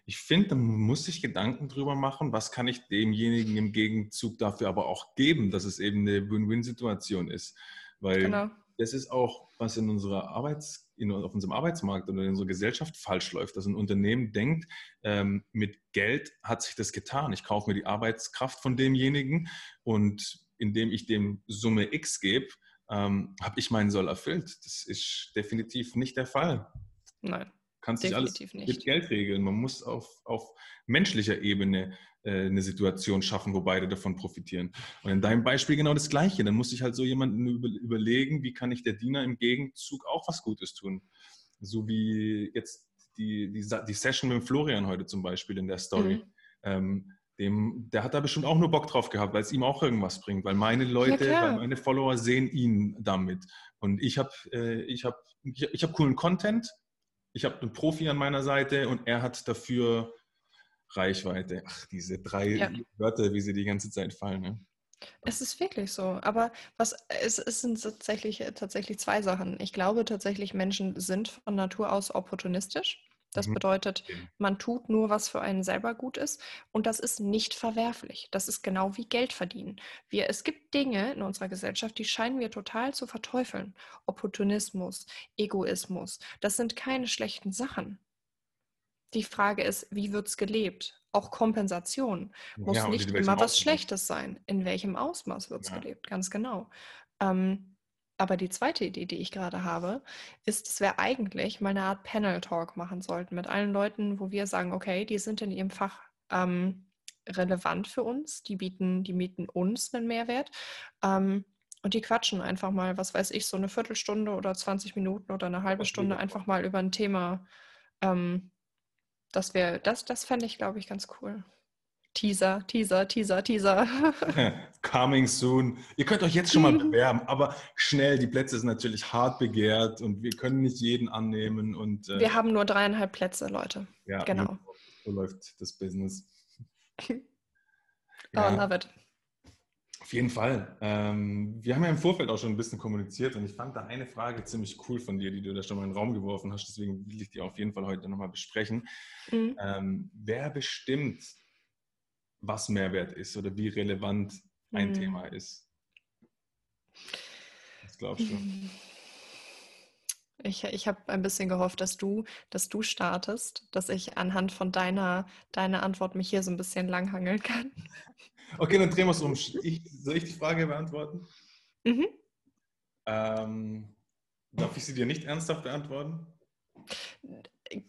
Ich finde, man muss sich Gedanken drüber machen, was kann ich demjenigen im Gegenzug dafür aber auch geben, dass es eben eine Win-Win-Situation ist. Weil genau. das ist auch, was in unserer Arbeits, in, auf unserem Arbeitsmarkt oder in unserer Gesellschaft falsch läuft, dass ein Unternehmen denkt, ähm, mit Geld hat sich das getan. Ich kaufe mir die Arbeitskraft von demjenigen und indem ich dem Summe X gebe, ähm, habe ich meinen Soll erfüllt. Das ist definitiv nicht der Fall. Nein kannst nicht alles nicht. mit Geld regeln. Man muss auf, auf menschlicher Ebene äh, eine Situation schaffen, wo beide davon profitieren. Und in deinem Beispiel genau das Gleiche. Dann muss ich halt so jemanden über, überlegen, wie kann ich der Diener im Gegenzug auch was Gutes tun. So wie jetzt die, die, die Session mit Florian heute zum Beispiel in der Story. Mhm. Ähm, dem, der hat da bestimmt auch nur Bock drauf gehabt, weil es ihm auch irgendwas bringt, weil meine Leute, ja, weil meine Follower sehen ihn damit. Und ich habe äh, ich hab, ich, ich hab coolen Content, ich habe einen Profi an meiner Seite und er hat dafür Reichweite. Ach, diese drei ja. Wörter, wie sie die ganze Zeit fallen. Ne? Es ist wirklich so. Aber was es, es sind tatsächlich, tatsächlich zwei Sachen. Ich glaube tatsächlich, Menschen sind von Natur aus opportunistisch. Das Mhm. bedeutet, man tut nur, was für einen selber gut ist. Und das ist nicht verwerflich. Das ist genau wie Geld verdienen. Wir, es gibt Dinge in unserer Gesellschaft, die scheinen wir total zu verteufeln. Opportunismus, Egoismus, das sind keine schlechten Sachen. Die Frage ist, wie wird es gelebt? Auch Kompensation muss Ja, nicht immer was Ausmaß. Schlechtes sein. In welchem Ausmaß wird es Ja. gelebt? Ganz genau. Ähm, aber die zweite Idee, die ich gerade habe, ist, dass wir eigentlich mal eine Art Panel-Talk machen sollten mit allen Leuten, wo wir sagen, okay, die sind in ihrem Fach ähm, relevant für uns, die bieten, die bieten uns einen Mehrwert. Ähm, und die quatschen einfach mal, was weiß ich, so eine Viertelstunde oder 20 Minuten oder eine halbe Stunde einfach mal über ein Thema. Ähm, das wäre, das, das fände ich, glaube ich, ganz cool. Teaser, Teaser, Teaser, Teaser. Coming soon. Ihr könnt euch jetzt schon mal bewerben, aber schnell, die Plätze sind natürlich hart begehrt und wir können nicht jeden annehmen. Und, äh, Wir haben nur dreieinhalb Plätze, Leute. ja, genau. So läuft das Business. Oh, Ja, love it. auf jeden Fall. Ähm, wir haben ja im Vorfeld auch schon ein bisschen kommuniziert und ich fand da eine Frage ziemlich cool von dir, die du da schon mal in den Raum geworfen hast. Deswegen will ich die auf jeden Fall heute nochmal besprechen. Mhm. Ähm, wer bestimmt, was Mehrwert ist oder wie relevant ein Mhm. Thema ist? Was glaubst du? Ich, ich habe ein bisschen gehofft, dass du, dass du startest, dass ich anhand von deiner, deiner Antwort mich hier so ein bisschen langhangeln kann. Okay, dann drehen wir es um. Ich, soll ich die Frage beantworten? Mhm. Ähm, darf ich sie dir nicht ernsthaft beantworten?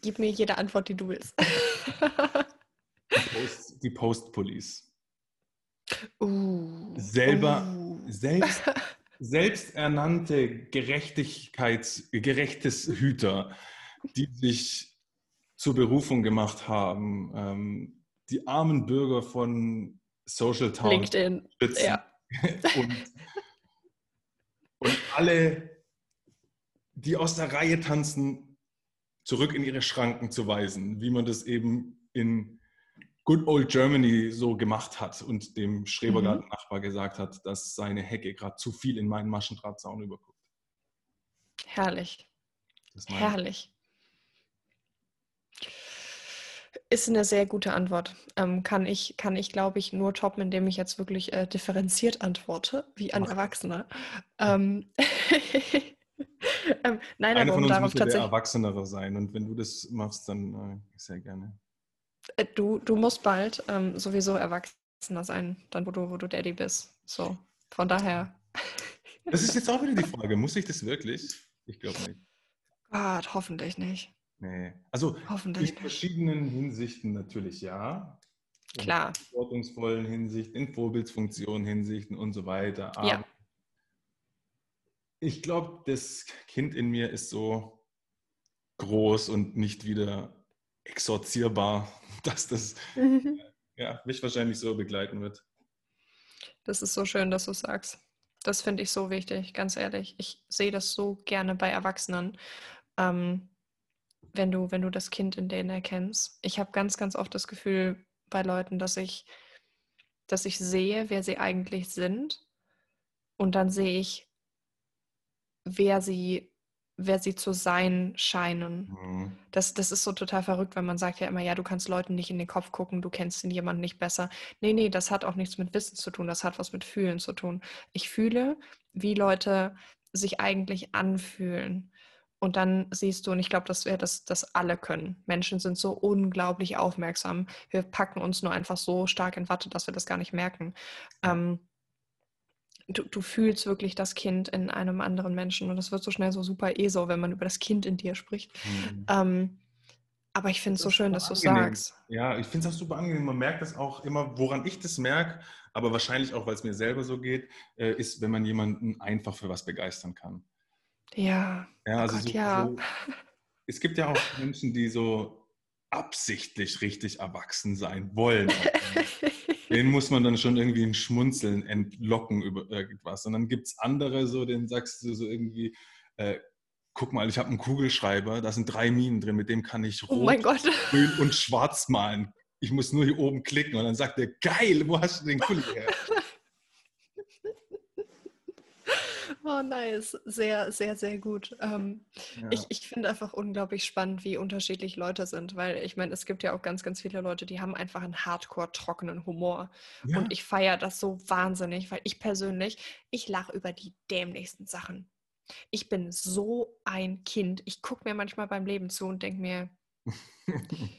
Gib mir jede Antwort, die du willst. Die Post, die Post Police. Uh, Selber- Uh. Selbst, selbsternannte Gerechtigkeits, gerechtes Hüter, die sich zur Berufung gemacht haben, ähm, die armen Bürger von Social Town LinkedIn. schützen Ja. und, und alle, die aus der Reihe tanzen, zurück in ihre Schranken zu weisen, wie man das eben in Good Old Germany so gemacht hat und dem Schrebergarten-Nachbar gesagt hat, dass seine Hecke gerade zu viel in meinen Maschendrahtzaun überguckt. Herrlich. Herrlich. Ist eine sehr gute Antwort. Ähm, kann ich, kann ich glaube ich, nur toppen, indem ich jetzt wirklich äh, differenziert antworte, wie ein Mach. Erwachsener. Ähm, ähm, nein, Einer aber um darauf ja der tatsächlich. Erwachsenere sein und wenn du das machst, dann äh, sehr gerne. Äh, Du, du musst bald ähm, sowieso Erwachsener sein, dann wo du, wo du Daddy bist. So, von daher. Das ist jetzt auch wieder die Frage, muss ich das wirklich? Ich glaube nicht. Gott, hoffentlich nicht. Nee. Also Hoffentlich in nicht. verschiedenen Hinsichten natürlich ja. In Klar. verantwortungsvollen Hinsicht, in Vorbildsfunktionen Hinsichten und so weiter. Aber Ja. ich glaube, das Kind in mir ist so groß und nicht wieder exorzierbar, dass das ja, mich wahrscheinlich so begleiten wird. Das ist so schön, dass du sagst. Das finde ich so wichtig, ganz ehrlich. Ich sehe das so gerne bei Erwachsenen, ähm, wenn du, wenn du das Kind in denen erkennst. Ich habe ganz, ganz oft das Gefühl bei Leuten, dass ich, dass ich sehe, wer sie eigentlich sind, und dann sehe ich, wer sie, wer sie zu sein scheinen. Mhm. Das, das ist so total verrückt, wenn man sagt ja immer, ja, du kannst Leuten nicht in den Kopf gucken, du kennst den jemanden nicht besser. Nee, nee, das hat auch nichts mit Wissen zu tun, das hat was mit Fühlen zu tun. Ich fühle, wie Leute sich eigentlich anfühlen. Und dann siehst du, und ich glaube, dass wir das, das alle können. Menschen sind so unglaublich aufmerksam. Wir packen uns nur einfach so stark in Watte, dass wir das gar nicht merken. Ähm, du, du fühlst wirklich das Kind in einem anderen Menschen. Und das wird so schnell so super ESO, wenn man über das Kind in dir spricht. Mhm. Ähm, aber ich finde es so schön, dass du sagst. Ja, ich finde es auch super angenehm. Man merkt das auch immer, woran ich das merke, aber wahrscheinlich auch, weil es mir selber so geht, äh, ist, wenn man jemanden einfach für was begeistern kann. Ja, Ja, also Gott, so, ja. so, es gibt ja auch Menschen, die so absichtlich richtig erwachsen sein wollen. Den muss man dann schon irgendwie ein Schmunzeln entlocken über irgendwas. Und dann gibt es andere, so, denen sagst du so irgendwie, äh, guck mal, ich habe einen Kugelschreiber, da sind drei Minen drin, mit dem kann ich oh rot, mein Gott. grün und schwarz malen. Ich muss nur hier oben klicken und dann sagt er, geil, wo hast du den Kuli her? Oh, nice. Sehr, sehr, sehr gut. Ähm, ja. Ich, ich finde einfach unglaublich spannend, wie unterschiedlich Leute sind, weil ich meine, es gibt ja auch ganz, ganz viele Leute, die haben einfach einen hardcore trockenen Humor. Ja. Und ich feiere das so wahnsinnig, weil ich persönlich, ich lache über die dämlichsten Sachen. Ich bin so ein Kind. Ich gucke mir manchmal beim Leben zu und denke mir,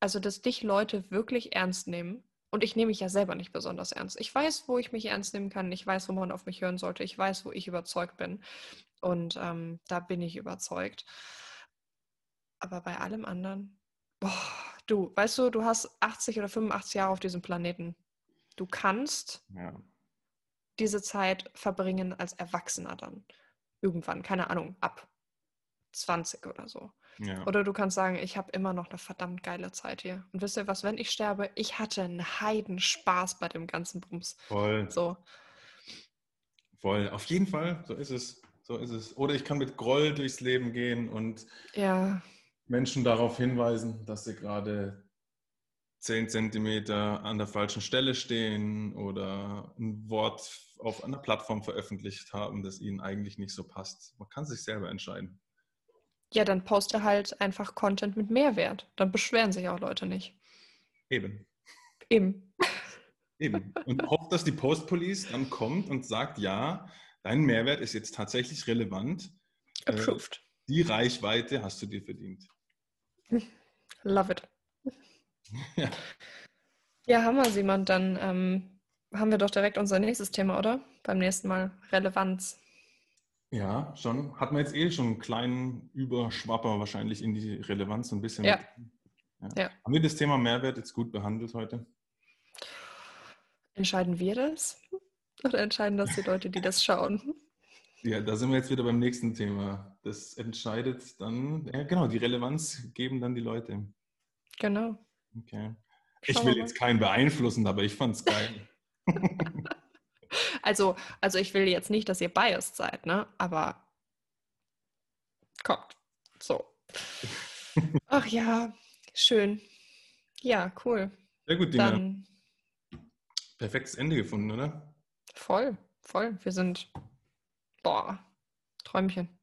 also, dass dich Leute wirklich ernst nehmen und ich nehme mich ja selber nicht besonders ernst. Ich weiß, wo ich mich ernst nehmen kann. Ich weiß, wo man auf mich hören sollte. Ich weiß, wo ich überzeugt bin. Und ähm, da bin ich überzeugt. Aber bei allem anderen, boah, du, weißt du, du hast 80 oder 85 Jahre auf diesem Planeten. Du kannst ja. diese Zeit verbringen als Erwachsener dann. Irgendwann, keine Ahnung, ab 20 oder so. Ja. Oder du kannst sagen, ich habe immer noch eine verdammt geile Zeit hier. Und wisst ihr was, wenn ich sterbe, ich hatte einen Heidenspaß bei dem ganzen Bums. Voll. So. Voll. Auf jeden Fall, so ist es. So ist es. Oder ich kann mit Groll durchs Leben gehen und ja. Menschen darauf hinweisen, dass sie gerade 10 Zentimeter an der falschen Stelle stehen oder ein Wort auf einer Plattform veröffentlicht haben, das ihnen eigentlich nicht so passt. Man kann sich selber entscheiden. Ja, dann poste halt einfach Content mit Mehrwert. Dann beschweren sich auch Leute nicht. Eben. Eben. Eben. Und hofft, dass die Post Police dann kommt und sagt, ja, dein Mehrwert ist jetzt tatsächlich relevant. Äh, Approved. Äh, die Reichweite hast du dir verdient. Love it. Ja, ja Hammer, Simon. Dann ähm, haben wir doch direkt unser nächstes Thema, oder? Beim nächsten Mal Relevanz. Ja, schon. Hat man jetzt eh schon einen kleinen Überschwapper wahrscheinlich in die Relevanz ein bisschen. Ja. ja. ja. Haben wir das Thema Mehrwert jetzt gut behandelt heute? Entscheiden wir das? Oder entscheiden das die Leute, die das schauen? Ja, da sind wir jetzt wieder beim nächsten Thema. Das entscheidet dann, ja genau, die Relevanz geben dann die Leute. Genau. Okay. Ich will jetzt keinen beeinflussen, aber ich fand es geil. Also, also ich will jetzt nicht, dass ihr biased seid, ne? Aber kommt. So. Ach ja, schön. Ja, cool. Sehr gut, Dina. Dann, Perfektes Ende gefunden, oder? Voll, voll. Wir sind, boah, Träumchen.